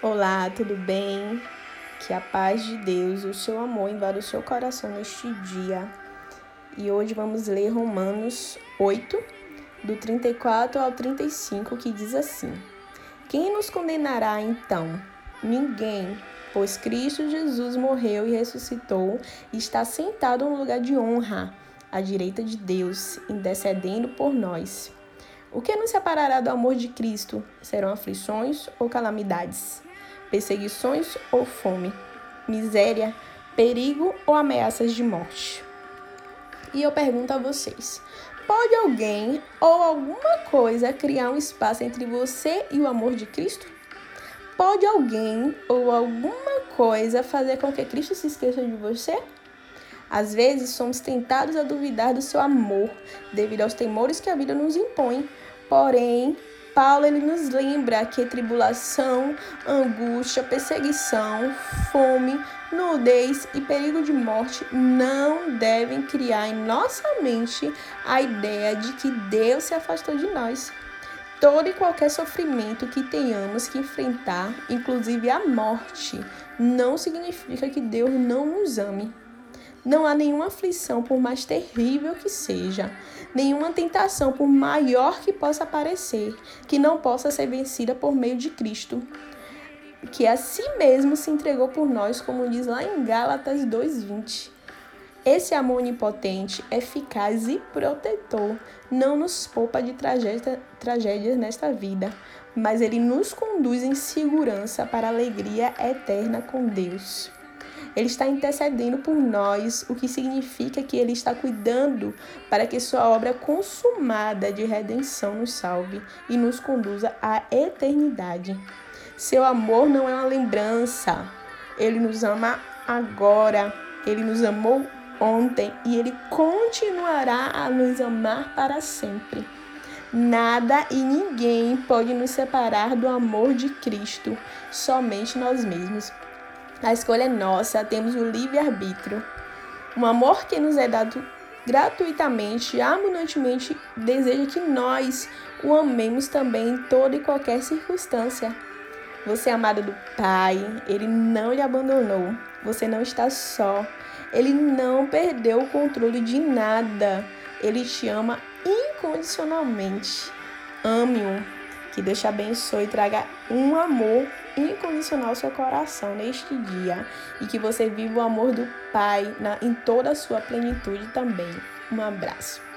Olá, tudo bem? Que a paz de Deus, o seu amor invada o seu coração neste dia. E hoje vamos ler Romanos 8, do 34 ao 35, que diz assim: Quem nos condenará então? Ninguém, pois Cristo Jesus morreu e ressuscitou e está sentado no lugar de honra, à direita de Deus, intercedendo por nós. O que nos separará do amor de Cristo? Serão aflições ou calamidades? Perseguições ou fome, miséria, perigo ou ameaças de morte. E eu pergunto a vocês: pode alguém ou alguma coisa criar um espaço entre você e o amor de Cristo? Pode alguém ou alguma coisa fazer com que Cristo se esqueça de você? Às vezes somos tentados a duvidar do seu amor devido aos temores que a vida nos impõe. Porém, Paulo ele nos lembra que tribulação, angústia, perseguição, fome, nudez e perigo de morte não devem criar em nossa mente a ideia de que Deus se afastou de nós. Todo e qualquer sofrimento que tenhamos que enfrentar, inclusive a morte, não significa que Deus não nos ame. Não há nenhuma aflição, por mais terrível que seja, nenhuma tentação, por maior que possa parecer, que não possa ser vencida por meio de Cristo, que a si mesmo se entregou por nós, como diz lá em Gálatas 2:20. Esse amor onipotente, eficaz e protetor não nos poupa de tragédia, tragédias nesta vida, mas ele nos conduz em segurança para a alegria eterna com Deus. Ele está intercedendo por nós, o que significa que ele está cuidando para que sua obra consumada de redenção nos salve e nos conduza à eternidade. Seu amor não é uma lembrança. Ele nos ama agora. Ele nos amou ontem e ele continuará a nos amar para sempre. Nada e ninguém pode nos separar do amor de Cristo, somente nós mesmos. A escolha é nossa, temos o livre-arbítrio. Um amor que nos é dado gratuitamente, abundantemente, deseja que nós o amemos também em toda e qualquer circunstância. Você é amado do Pai, Ele não lhe abandonou. Você não está só. Ele não perdeu o controle de nada. Ele te ama incondicionalmente. Ame-o. Que Deus te abençoe e traga um amor incondicional ao seu coração neste dia. E que você viva o amor do Pai na, em toda a sua plenitude também. Um abraço.